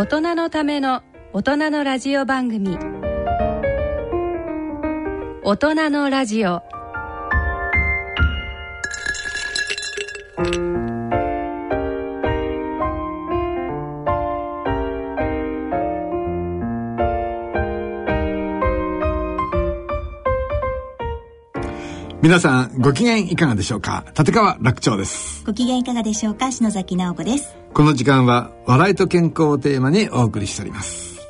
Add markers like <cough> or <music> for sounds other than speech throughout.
大人のための大人のラジオ番組。大人のラジオ。皆さんご機嫌いかがでしょうか？立川楽長です。ご機嫌いかがでしょうか？篠崎直子ですこの時間は笑いと健康をテーマにお送りしております。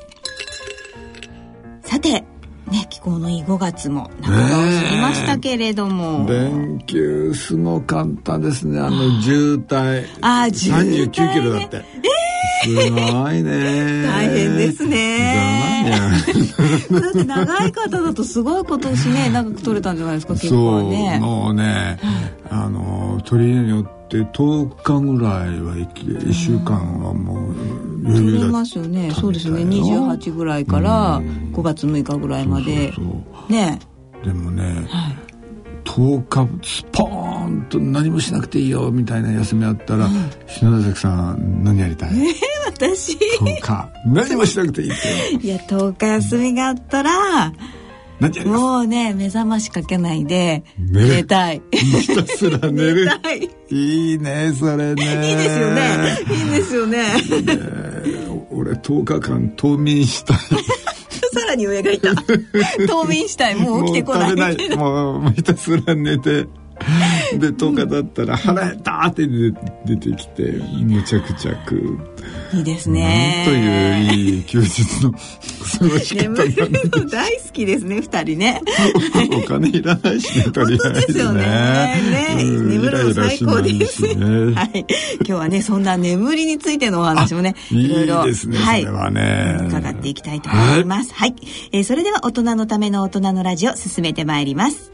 さてね気候のいい5月も半ばを過ぎましたけれども、連休すごかったですね。あの渋滞。あー渋滞ね。39キロだって、すごいね。大変ですね。だって長い方だとすごい今年ね長く取れたんじゃないですか結そう構ねもうね、あの取りによって10日ぐらいは生きて1週間はもう余取裕だれますよね。そうですよね。28ぐらいから5月6日ぐらいまで。そうそうね。でもね、はい。10日スポーンと何もしなくていいよみたいな休みあったら、篠崎さん何やりたい、私。10日何もしなくていいっていや10日休みがあったらもうね目覚ましかけないで寝たい。ひたすら寝る。い。いいねそれね。いいですよね。いいですよね。俺10日間冬眠したい。<laughs> さらに上がいた。冬眠したい。もう起きてこない。もうひたすら寝て <laughs> で10日だったら腹減ったって出出てきてむちゃくちゃ食ういいですね。といういい休日の過ごし方眠るの大好きですね二人ね。<laughs> お金いらないしねとりあえずね。ですよね。ねうん眠るの最高です。ね。はい。今日はねそんな眠りについてのお話もねあいいろいろ。ね。はい。ね伺っていきたいと思います。はい、えーそれでは大人のための大人のラジオ進めてまいります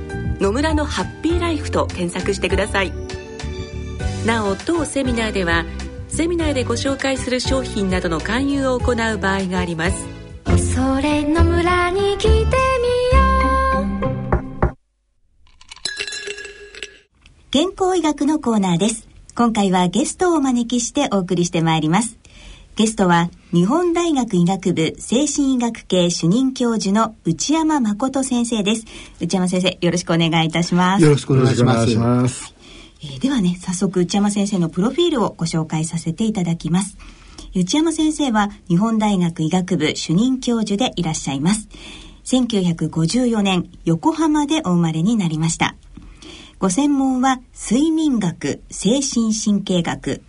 野村のハッピーライフ」と検索してください。なお当セミナーではセミナーでご紹介する商品などの勧誘を行う場合があります。それの村に来てみよう。健康医学のコーナーです。今回はゲストをお招きしてお送りしてまいりますゲストは日本大学医学部精神医学系主任教授の内山誠先生です内山先生よろしくお願いいたしますよろしくお願いします。ますえーではね、早速内山先生のプロフィールをご紹介させていただきます。内山先生は日本大学医学部主任教授でいらっしゃいます。1954年、横浜でお生まれになりました。ご専門は睡眠学、精神神経学。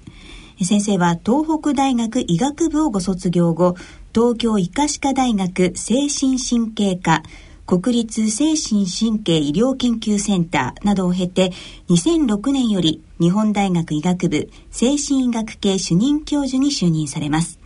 先生は東北大学医学部をご卒業後、東京医科歯科大学精神神経科、国立精神神経医療研究センターなどを経て、2006年より日本大学医学部精神医学系主任教授に就任されます。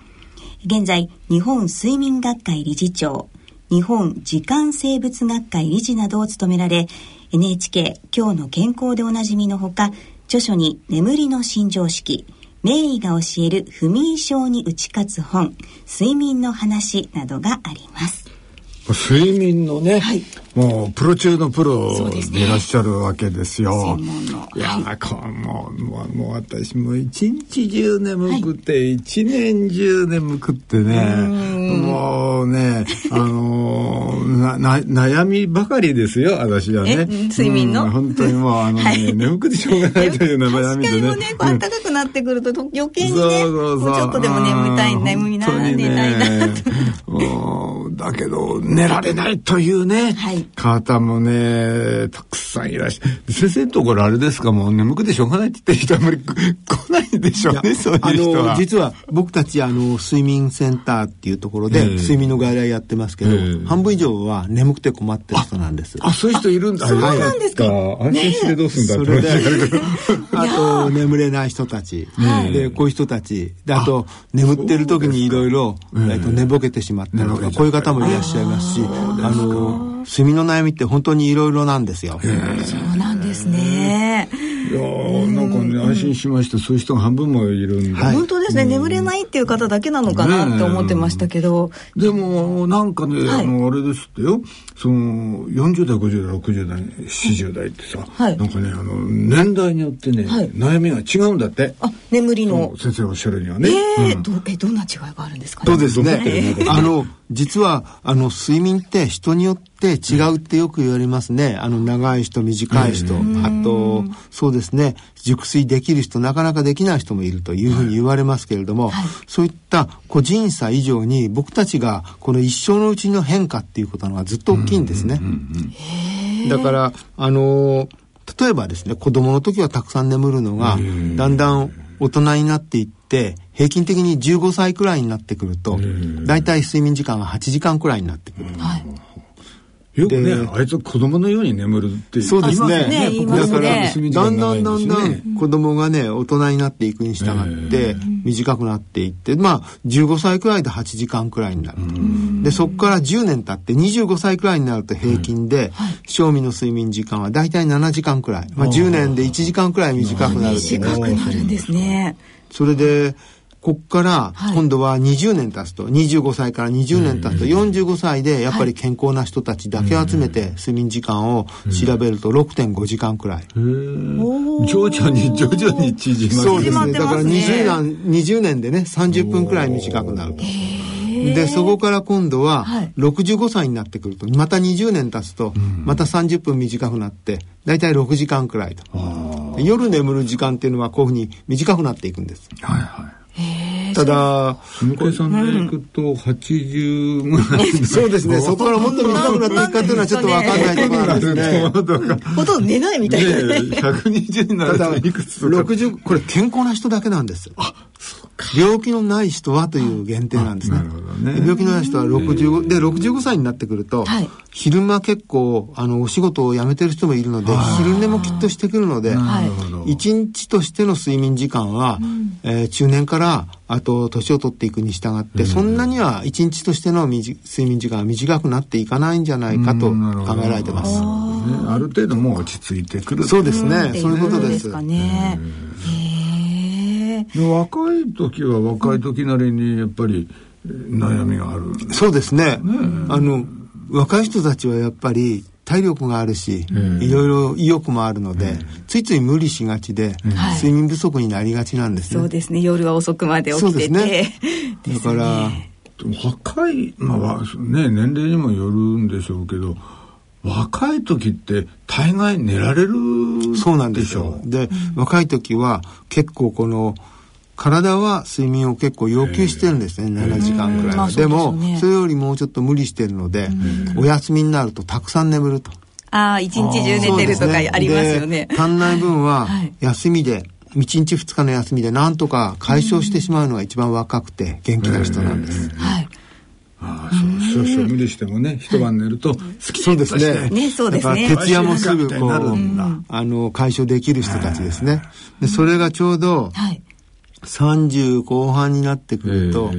現在、日本睡眠学会理事長、日本時間生物学会理事などを務められ、NHK 今日の健康でおなじみのほか、著書に眠りの新常識、名医が教える不眠症に打ち勝つ本、睡眠の話などがあります。睡眠のね、はいもうプロ中のプロでいらっしゃるわけですよ。専門のいやー、こうもうもうもう私もう一日中眠くて、一年中眠くってね、もうね、あのーなな悩みばかりですよ私はねえ睡眠のうん本当にもうあのね、はい眠くてしょうがないという悩確みでねかにもね、暖かくなってくるとと余計にね、そうそうそうちょっとでも眠たい、うん眠みな寝たいなと。だけど寝られないというね、はい。方もねたくさんいらっしゃる先生のところあれですか？もう眠くてしょうがないって言ってる人あんまり来ないでしょうねそういうあ人は。の実は僕たちあの睡眠センターっていうところでええ。睡眠の外来やってますけど、ええ。半分以上は眠くて困ってる人なんです。あそういう人いるんだ。そうなんですか？あ安心してどうすんだって話になるけどあと <laughs> 眠れない人たち、でこういう人たち。であと眠ってる時にいろいろえっと寝ぼけてしまったりとかこういう方もいらっしゃいますしあの睡眠の悩みって本当にいろいろなんですよ。そうなんですね。いやーなんかね安心しました。そういう人が半分もいるんだ、はい。本当ですね、眠れないっていう方だけなのかなって思ってましたけど、でもなんかね、はい。あのあれですってよ。その40代50代60代40代ってさ、はい。なんかねあの年代によってね、はい。悩みが違うんだって。あ、眠りの。先生おっしゃるにはね、えーうん。どえ、どんな違いがあるんですかね。そうですね。え。あの、実は、あの、睡眠って人によって違うってよく言われますね。あの、長い人、短い人。あと、そうですね。熟睡できる人、なかなかできない人もいるというふうに言われますけれども、そういった個人差以上に僕たちがこの一生のうちの変化っていうことのがずっと大きいんですね。だから、あの例えばですね、子供の時はたくさん眠るのが、だんだん大人になっていって、平均的に15歳くらいになってくると、だいたい睡眠時間が8時間くらいになってくる。よくねであいつ子供のように眠るってそうですね。ねねだから、睡眠時間だんだんだんだん子供がね、大人になっていくに従って、短くなっていって、まあ、15歳くらいで8時間くらいになる。と。で、そこから10年経って25歳くらいになると平均で、賞味の睡眠時間はだいたい7時間くらい。まあ、10年で1時間くらい短くなるっていう。短くなるんですね。それで、こっからはい。今度は20年経つと、25歳から20年経つと45歳でやっぱり健康な人たちだけ集めて睡眠時間を調べると6.5時間くらい。徐々に徐々に縮まるそうですね。だからますね。20年 ,20 年でね30分くらい短くなると。でそこから今度ははい。65歳になってくるとまた20年経つとまた30分短くなってだいたい6時間くらいと。夜眠る時間っていうのはこういうふうに短くなっていくんです。はいはいただ、向井さんでいくと80ぐらいのそうですね。そこからもっと短くなっていくかっていうのはちょっとわかんないところなんですね。ほとんど寝ないみたいなね。120になるといくつとか60、これ健康な人だけなんです。病気のない人はという限定なんですね。あなるほどね。病気のない人は65、で、65歳になってくると、はい。昼間結構、あの、お仕事を辞めてる人もいるので、昼寝もきっとしてくるので、一日としての睡眠時間は、えー中年からあと年を取っていくに従って、そんなには一日としての睡眠時間は短くなっていかないんじゃないかと考えられてます。ね。ある程度もう落ち着いてくるそうですね、そういうことで。です。かね。若い時は若い時なりにやっぱりえー悩みがあるそうですね。あの、若い人たちはやっぱり体力があるし、いろいろ意欲もあるので、ついつい無理しがちで、はい睡眠不足になりがちなんですね。そうですね。夜は遅くまで起そうきてですねて。だから、若いまあわね年齢にもよるんでしょうけど若い時って大概寝られるそうなんですよ。で、若い時は結構この、体は睡眠を結構要求してるんですね、7時間くらいは。まあそうでもよね、それよりもうちょっと無理してるので、お休みになるとたくさん眠ると。ああ、一日中寝てるとかありますよねで。足んない分は <laughs> はい休みで、1日2日の休みでなんとか解消してしまうのが一番若くて元気な人なんです。はい。ああそう少々無理してもね一晩寝るとスキそうですね。ねそうですねだから徹夜もすぐこう、あの、解消できる人たちですね。で、それがちょうどはい。30後半になってくると、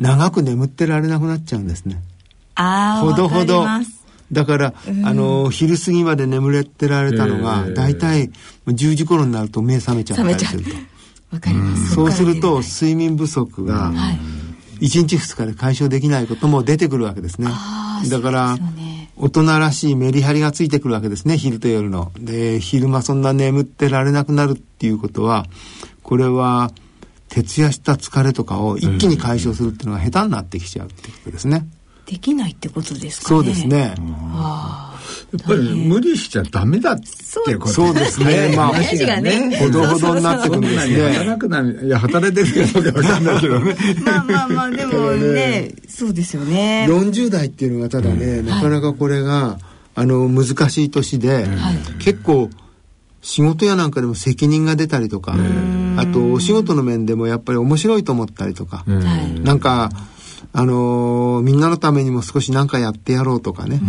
長く眠ってられなくなっちゃうんですね。ああ、ほどほどわかります。だから、あの、昼過ぎまで眠れてられたのが、ええだいたい10時頃になると目覚めちゃったりすると。<laughs> わかります。そうすると、睡眠不足が、1日2日で解消できないことも出てくるわけですねだから大人らしいメリハリがついてくるわけですね、昼と夜の。で、昼間そんな眠ってられなくなるっていうことは、これは、徹夜した疲れとかを一気に解消するっていうのが下手になってきちゃうってことですね。できないってことですかね。そうですね。やっぱり無理しちゃダメだっていうことそうですね。まあ、話がね、ほどほどになってくるんですね。働くな、いや、働いてるかどわかんないけどね。まあまあまあ、でもね、<laughs> そうですよね。40代っていうのがただね、なかなかこれが、あの、難しい年で、結構、仕事やなんかでも責任が出たりとか、あとお仕事の面でもやっぱり面白いと思ったりとか、なんか、あのー、みんなのためにも少し何かやってやろうとかね、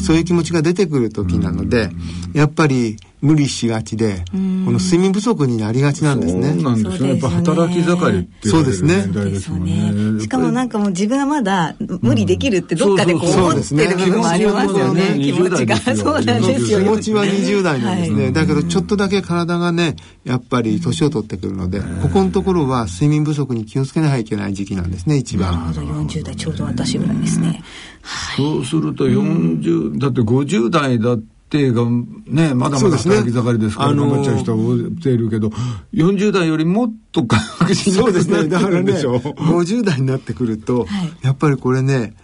そういう気持ちが出てくる時なので、やっぱり無理しがちで、この睡眠不足になりがちなんですね。そうなんですね。やっぱ働き盛りってそうですね。ですね。しかもなんかもう自分はまだ無理できるってどっかでこう思ってる部分もありますよね。気持ちが。そうなんですよ。気持ちは20代なんですね。だけどちょっとだけ体がね、やっぱり年を取ってくるので、ここのところは睡眠不足に気をつけなきゃいけない時期なんですね、一番。なるほど、40代ちょうど私ぐらいですね。そうすると40、だって50代だって、定がね、まだまだ働き盛りですから、頑張っちゃう人は大勢いるけど、40代よりもっと確実そうですね。だからね、<laughs> 50代になってくると、はい、やっぱりこれね、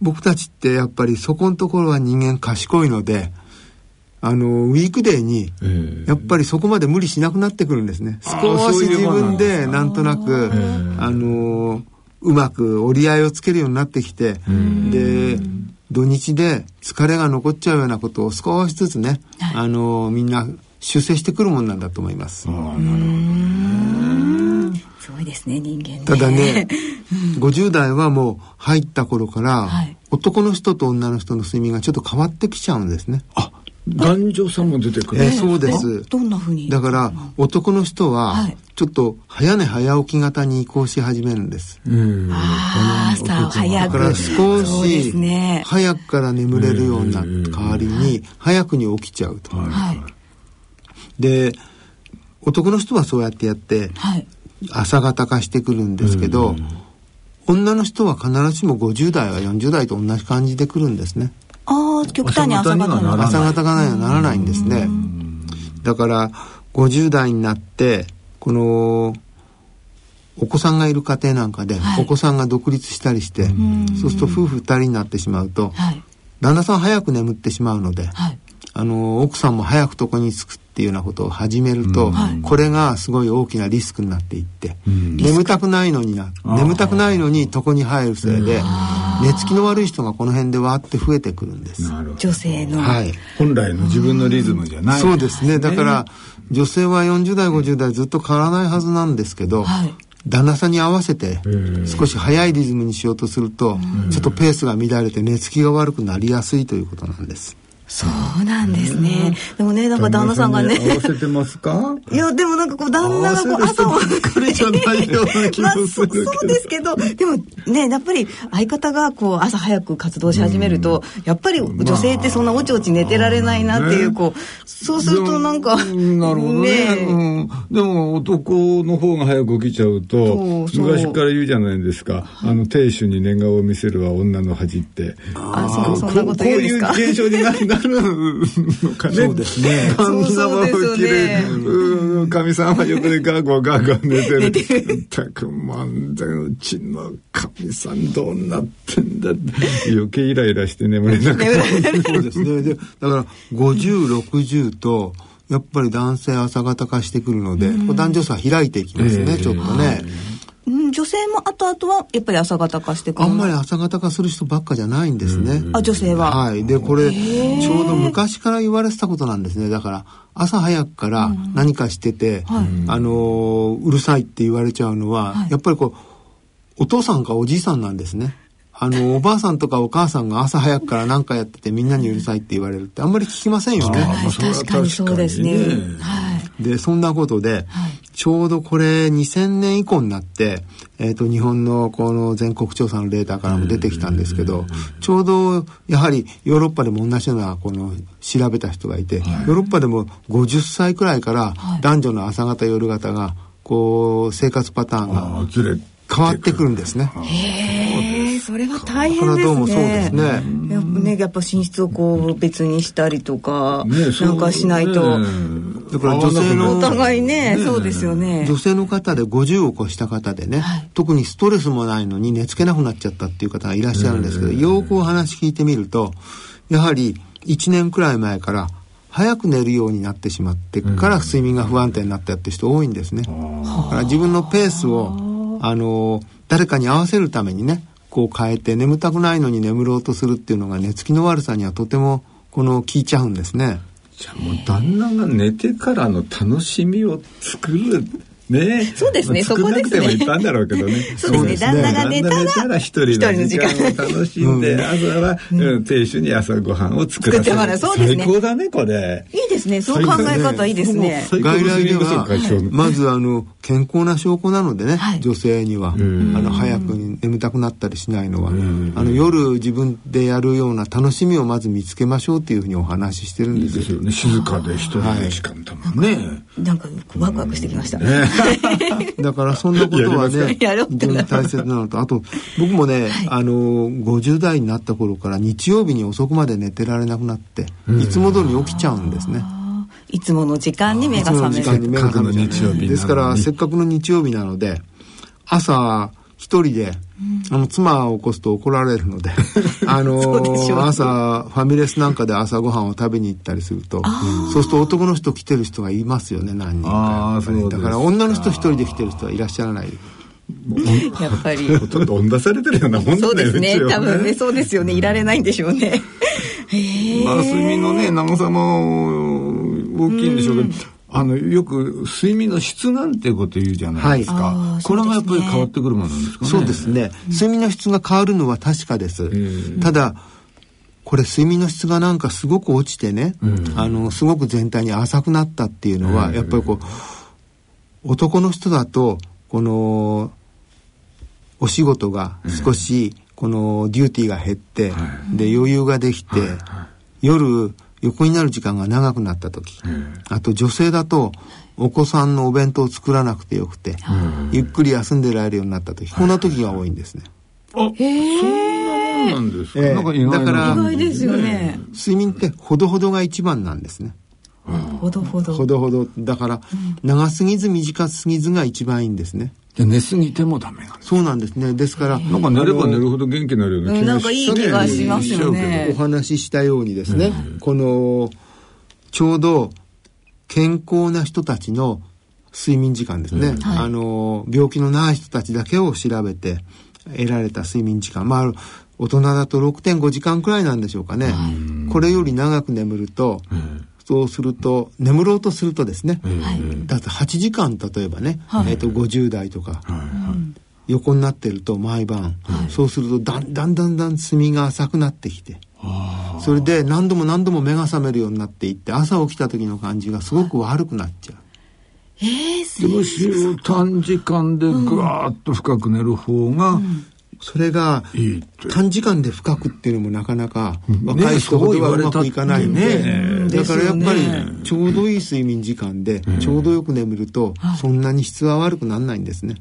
僕たちってやっぱりそこのところは人間賢いので、あの、ウィークデーに、やっぱりそこまで無理しなくなってくるんですね。少し自分でなんとなく、あの、うまく折り合いをつけるようになってきて、で、土日で疲れが残っちゃうようなことを少しずつね、はい、あのみんな修正してくるもんなんだと思います。すごいですね人間、ね、ただね50代はもう入った頃から、はい、男の人と女の人の睡眠がちょっと変わってきちゃうんですね。あ男女差も出てくる、えー、そうです。どんなふうに？だから男の人はちょっと早寝早起き型に移行し始めるんです、うん、ああ朝早く。だから少し早くから眠れるような代わりに早くに起きちゃうと、はい、で男の人はそうやってやって、はい、朝方化してくるんですけど、女の人は必ずしも50代は40代と同じ感じでくるんですね。ああ、極端に朝方に朝方がない。はならないんですね。だから、50代になって、この、お子さんがいる家庭なんかで、はい、お子さんが独立したりして、そうすると夫婦二人になってしまうと、はい、旦那さん早く眠ってしまうので、はい、あの、奥さんも早く床に着くっていうようなことを始めると、うん、これがすごい大きなリスクになっていって、うん、眠たくないのにな眠たくないのに床に入るせいで寝つきの悪い人がこの辺でわって増えてくるんです。女性の、はい、本来の自分のリズムじゃない、そうですね。だから女性は40代50代ずっと変わらないはずなんですけど、はい。旦那さんに合わせて少し早いリズムにしようとするとちょっとペースが乱れて寝つきが悪くなりやすいということなんです。そうなんですね。でもね、なんか旦那さんがね。合わせてますか？いや、でもなんかこう、旦那がこう、朝を。これじゃないような気もするけど、<laughs> まあ、そうですけど、でもね、やっぱり相方がこう、朝早く活動し始めると、やっぱり女性ってそんなおちおち寝てられないなっていう、こう、そうするとなんか。なるほどね。うん、でも男の方が早く起きちゃうと、昔から言うじゃないですか。あの、亭主に寝顔を見せるは女の恥って。あ、そう、そんなこと言うんですか？こういう現象になる。なるのかね。そうですね。神様をきれい。神様横でガーゴーガーゴー寝てる。たく漫才うちの神さんどうなってんだ余計イライラして眠れなくなる。そうですね。で、だから50、60と、やっぱり男性朝方化してくるので、男女差開いていきますね、ちょっとね。女性も後々はやっぱり朝方化してくるあんまり朝方化する人ばっかじゃないんですね。あ、女性は。はい。で、これ、ちょうど昔から言われてたことなんですね。だから、朝早くから何かしてて、うん、あのうるさいって言われちゃうのは、はい、やっぱりこう、お父さんかおじいさんなんですね。あの、<laughs> おばあさんとかお母さんが朝早くから何かやっててみんなにうるさいって言われるってあんまり聞きませんよね。確かにそうですね。はい。で、そんなことで、はい、ちょうどこれ2000年以降になって、えっ、ー、と、日本のこの全国調査のデータからも出てきたんですけど、ちょうどやはりヨーロッパでも同じようなこの調べた人がいて、はい、ヨーロッパでも50歳くらいから男女の朝方夜方がこう生活パターンが変わってくるんですね。へえ、それは大変ですね。どうもそうですね。やっぱね、やっぱ寝室をこう別にしたりとか、ね、なんかしないと。ねだから女性のお互いねそうですよね女性の方で50を超した方でね、はい、特にストレスもないのに寝つけなくなっちゃったっていう方がいらっしゃるんですけど、よくお話聞いてみるとやはり1年くらい前から早く寝るようになってしまってから睡眠が不安定になったって人多いんですね。だから自分のペースをあの誰かに合わせるためにねこう変えて眠たくないのに眠ろうとするっていうのが寝つきの悪さにはとてもこの効いちゃうんですね。じゃあもう旦那が寝てからの楽しみを作るねそうですね、そこですね。作んなくてもいっぱいあるんだ <laughs> ろうけどね。そうですね、旦那が寝たら、一人の時間を楽しんで、朝は、うん、亭主に朝ご飯を作らせる。そうですね。最高だね、これ。いいですね、そう考え方いいですね。外来では、まずあの、健康な証拠なのでね、女性には、あの、早くに眠たくなったりしないのは、あの、夜自分でやるような楽しみをまず見つけましょうっていうふうにお話ししてるんです。よ。ね、静かで一人の時間だもんね。なんか、ワクワクしてきました。<laughs> だからそんなことはね、非常に大切なのと、あと、僕もね、はい、あの、50代になった頃から日曜日に遅くまで寝てられなくなって、いつも通りに起きちゃうんですね。いつもの時間に目が覚める。時間に目が覚める。ですから、せっかくの日曜日なので、朝、一人で、あの、妻を起こすと怒られるので、<laughs> あのー、朝、ファミレスなんかで朝ごはんを食べに行ったりすると、そうすると男の人来てる人がいますよね、何人か。だから女の人一人で来てる人はいらっしゃらない。やっぱり。<laughs> ほとんど温出されてるようなもんだね。そうですね。多分ね、そうですよね。いられないんでしょうね。まあ、睡眠のね、長さも大きいんでしょうけど、あのよく睡眠の質なんていうこと言うじゃないですか、はい、これがやっぱり変わってくるものなんですかね。そうですね。睡眠の質が変わるのは確かです。ただこれ睡眠の質がなんかすごく落ちてね、あのすごく全体に浅くなったっていうのは、やっぱりこう男の人だとこのお仕事が少しこのデューティーが減って、で余裕ができて、夜横になる時間が長くなった時、あと女性だとお子さんのお弁当を作らなくてよくて、ゆっくり休んでられるようになった時、こんな時が多いんですね。あ、へそんなもんなんですか、えー、なんか意外だから意外ですよね。睡眠ってほどほどが一番なんですね。ほどほど。ほどほど。だから、長すぎず短すぎずが一番いいんですね。じゃ寝すぎてもダメなんそうなんですね。ですから。なんか寝れば寝るほど元気になるような気がし、なんかいい気がしますよね。お話ししたようにですね、この、ちょうど健康な人たちの睡眠時間ですね。あの、病気のない人たちだけを調べて得られた睡眠時間。まあ、大人だと6.5時間くらいなんでしょうかね。これより長く眠ると、そうすると眠ろうとするとですね、だって8時間例えばね、えー、と50代とか、横になってると毎晩、そうするとだんだんだんだん睡眠が浅くなってきて、それで何度も何度も目が覚めるようになっていって朝起きた時の感じがすごく悪くなっちゃう。えー、どうしよう短時間でぐわーっと深く寝る方がそれが短時間で深くっていうのもなかなか若い人ほどはうまくいかないんで、ね、だからやっぱりちょうどいい睡眠時間でちょうどよく眠るとそんなに質は悪くならないんですね。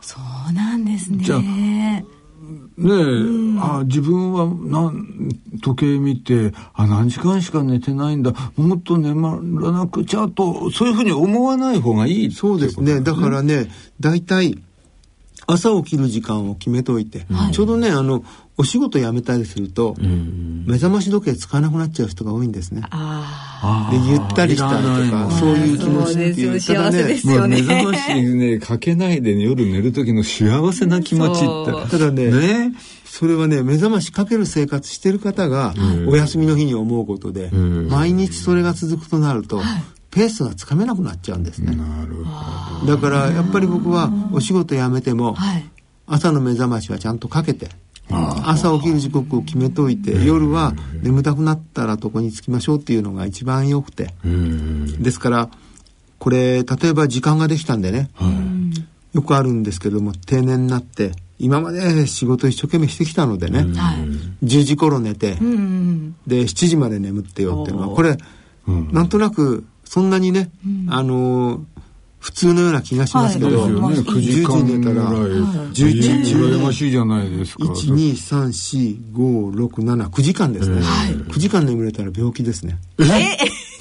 そうなんですね。じゃあねえ、うん、あ自分はなん時計見てあ何時間しか寝てないんだ。もっと眠らなくちゃとそういうふうに思わない方がいいそうですね。だからね大体朝起きる時間を決めといて、はい、ちょうどねあのお仕事辞めたりすると、目覚まし時計使わなくなっちゃう人が多いんですね。でゆったりしたりとかそういう気持ちっていう幸せですよね。目覚ましねかけないで、ね、夜寝る時の幸せな気持ちって。ただねね。それはね目覚ましかける生活してる方がお休みの日に思うことで、毎日それが続くとなると、ペースがつかめなくなっちゃうんですね。なるほど。だからやっぱり僕はお仕事辞めても、朝の目覚ましはちゃんとかけて、朝起きる時刻を決めといて、夜は眠たくなったら床に着きましょうっていうのが一番よくて。ですから、これ、例えば時間ができたんでね、よくあるんですけども、定年になって、今まで仕事一生懸命してきたのでね、10時頃寝て、で、7時まで眠ってよっていうのは、これ、なんとなくそんなにね、うん、あのー、普通のような気がしますけど、はい。ね、9時間寝たら11時。羨ましいじゃないですか。1234567 9時間ですね、はい、9時間眠れたら病気ですね。え？<laughs>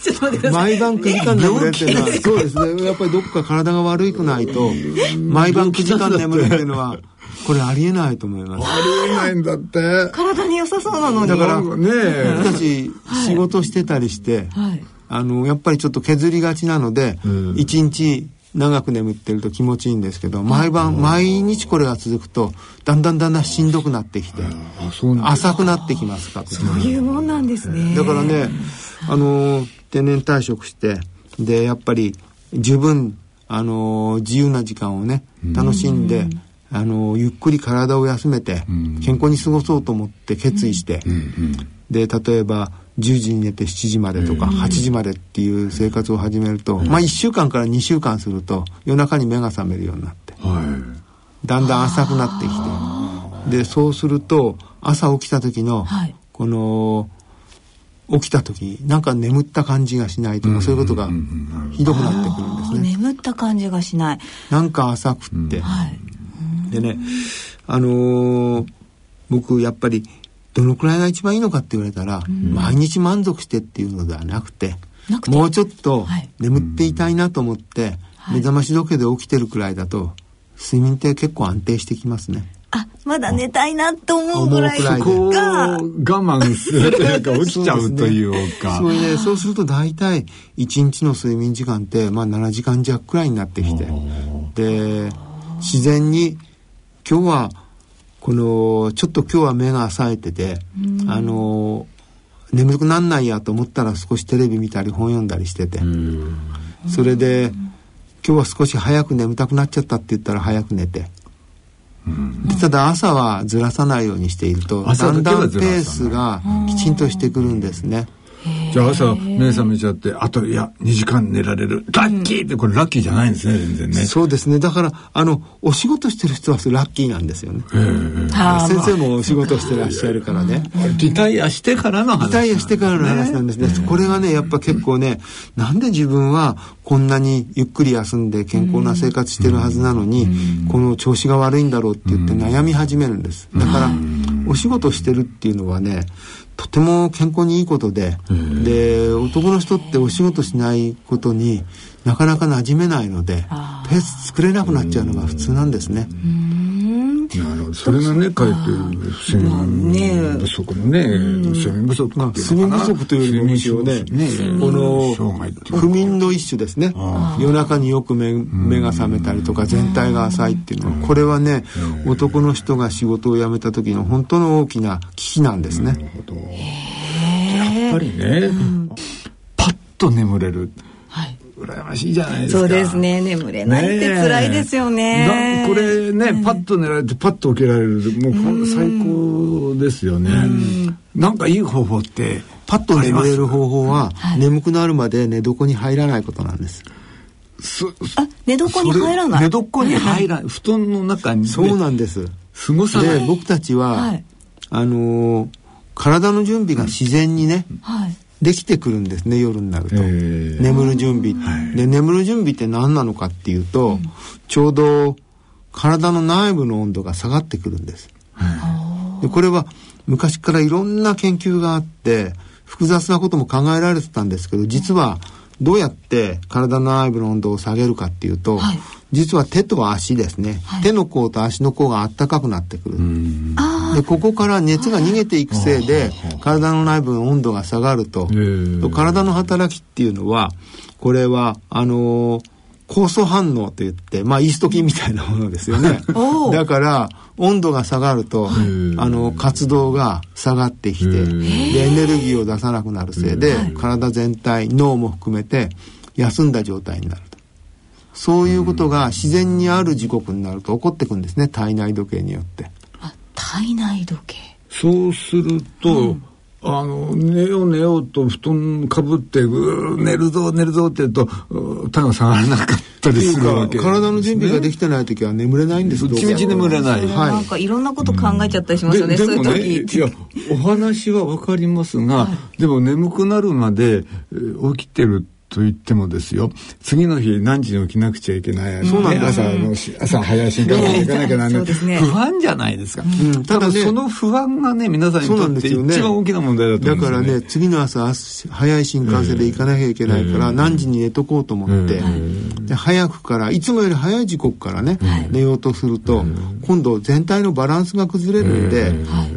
ちょっと待ってください。毎晩9時間眠れっていうのはそうですね。やっぱりどっか体が悪くないと毎晩9時間眠るっていうのはこれありえないと思います。ありえないんだって。体に良さそうなのに。だからねえ。僕たち仕事してたりして、はいあのやっぱりちょっと削りがちなのでうん。一、日長く眠ってると気持ちいいんですけど毎晩毎日これが続くとだんだんだんだんしんどくなってきて浅くなってきます確実にそういうもんなんですね。だからね、あのー定年退職してでやっぱり十分、あのー自由な時間をね楽しんで、あのーゆっくり体を休めてん。健康に過ごそうと思って決意して、で例えば10時に寝て7時までとか8時までっていう生活を始めると、まあ1週間から2週間すると夜中に目が覚めるようになってはい。だんだん浅くなってきてでそうすると朝起きた時の、はい。この起きた時なんか眠った感じがしないとか、そういうことがひどくなってくるんですね。眠った感じがしない。なんか浅くって、はい。でねあのー僕やっぱりどのくらいが一番いいのかって言われたら、毎日満足してっていうのではなくてなくて。もうちょっとはい。眠っていたいなと思って、はい。目覚まし時計で起きてるくらいだと睡眠って結構安定してきますね。あまだ寝たいなと思うぐらい思うくらいでこうが我慢するというか起きちゃうというか。<laughs> そうね、そうすると大体1日の睡眠時間って、まあ、7時間弱くらいになってきて。で自然に今日はこのちょっと今日は目が冴えててあの眠くなんないやと思ったら少しテレビ見たり本読んだりしてて。それで今日は少し早く眠たくなっちゃったって言ったら早く寝て。でただ朝はずらさないようにしていると朝だんだんペースがきちんとしてくるんですね。じゃあ朝目覚めちゃってあといや2時間寝られるラッキーってこれラッキーじゃないんですね全然ねそうですね。だから、あの、お仕事してる人はそれラッキーなんですよね。先生もお仕事してらっしゃるからね。リタイアしてからの話リタイアしてからの話なんですね。これがね、やっぱ結構ね、なんで自分はこんなにゆっくり休んで健康な生活してるはずなのに、この調子が悪いんだろうって言って悩み始めるんです。だから、お仕事してるっていうのはね、とても健康にいいことで、で、男の人ってお仕事しないことになかなか馴染めないので、ペース作れなくなっちゃうのが普通なんですね。なるほど。それがねかえって睡眠不足のね。睡眠不足っていうのかな睡眠不足というよりもむしろね、この不眠の一種ですね。夜中によく目目が覚めたりとか全体が浅いっていうのは、これはね、男の人が仕事を辞めた時の本当の大きな危機なんですね。やっぱりねパッと眠れる。はい羨ましいじゃないですか。そうですね。眠れないって辛いですよね。なこれね、パッと寝られてパッと起きられるもう最高ですよね。なんかいい方法ってパッと眠れる方法は、眠くなるまで寝床に入らないことなんです。すあ寝床に入らない？寝床に入らない <laughs> 布団の中にねそうなんです。過ごさで、僕たちは、はい。あのー体の準備が自然にね、はいできてくるんですね夜になると、へー。眠る準備、で眠る準備って何なのかっていうと、ちょうど体の内部の温度が下がってくるんです、でこれは昔からいろんな研究があって複雑なことも考えられてたんですけど実はどうやって体の内部の温度を下げるかっていうと、はい。実は手と足ですね、手の甲と足の甲があったかくなってくる、でここから熱が逃げていくせいで体の内部の温度が下がると。ー。体の働きっていうのはこれはあのー酵素反応といって、まあ、イースト菌みたいなものですよね。<laughs> だから、温度が下がると、あの、活動が下がってきて、で、エネルギーを出さなくなるせいで、体全体、脳も含めて、休んだ状態になると。そういうことが自然にある時刻になると起こってくんですね、体内時計によって。あ体内時計。そうすると、あの寝よう寝ようと布団かぶってうー寝るぞ寝るぞって言うと体が下がらなかったりするわけ、体の準備ができてない時は眠れないんですどう一日眠れない。はいなんかいろんなこと考えちゃったりしますよね、そういうででもね時。いやお話はわかりますが、でも眠くなるまでえー起きてると言ってもですよ。次の日何時に起きなくちゃいけない、そうなん朝の朝早い新幹線で行かなきゃなんない、ね、不安じゃないですか、うん、ただ、ね、その不安がね皆さんにとって一番大きな問題だと思うんですよ、ね、だからね次の朝早い新幹線で行かなきゃいけないから、何時に寝とこうと思って、で早くからいつもより早い時刻からね、寝ようとすると、今度全体のバランスが崩れるんで、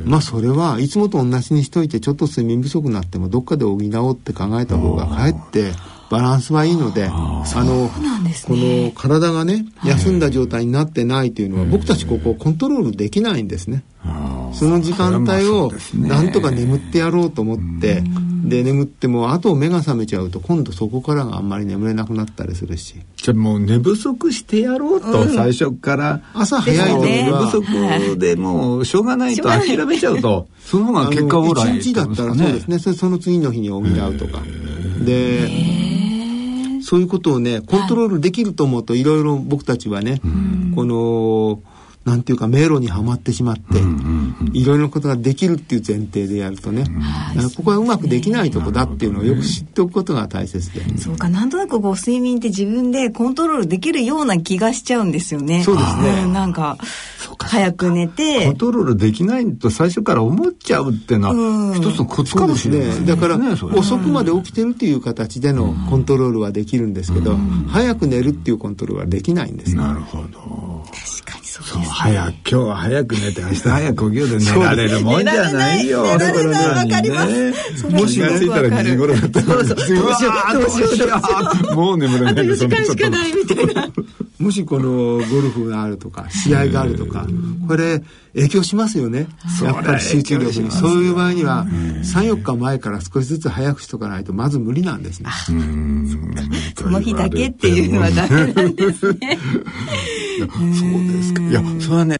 まあそれはいつもと同じにしといてちょっと睡眠不足になってもどっかで補おうって考えた方がかえってバランスはいいので、あの、ね、この体がね、休んだ状態になってないというのは、僕たちここをコントロールできないんですね。その時間帯をなんとか眠ってやろうと思って、で眠ってもあと目が覚めちゃうと今度そこからがあんまり眠れなくなったりするし。じゃあもう寝不足してやろうと、うん、最初から。朝早い時は寝不足でもうしょうがないと諦めちゃうと <laughs> その方が結果オーライ、日だったらそうですね。その次の日に補うとか。でそういうことをねコントロールできると思うといろいろ僕たちはね、このなんていうか迷路にはまってしまって、いろいろなことができるっていう前提でやるとね、うん、ここはうまくできないとこだっていうのをよく知っておくことが大切で、ね、そうかなんとなくこう睡眠って自分でコントロールできるような気がしちゃうんですよね。そうですね、なんか早く寝て。コントロールできないと最初から思っちゃうっていうのは一つのコツかもしれない、ね、だから、遅くまで起きてるっていう形でのコントロールはできるんですけど、早く寝るっていうコントロールはできないんです、ね、なるほどそう早く今日は早く寝て明日早く起きようで寝られるもんじゃないよ。寝られないわかります、もしがついたら2時頃だったらそうそうどうしようどうしよう。どうしようもう眠れないあと。4時間しかないみたいな。もしこのゴルフがあるとか試合があるとかこれ影響しますよね。やっぱり集中力に。そういう場合には34日前から少しずつ早くしとかないとまず無理なんですね。その日だけっていうのはダメなんですね。<laughs> そうですか。いやそれはね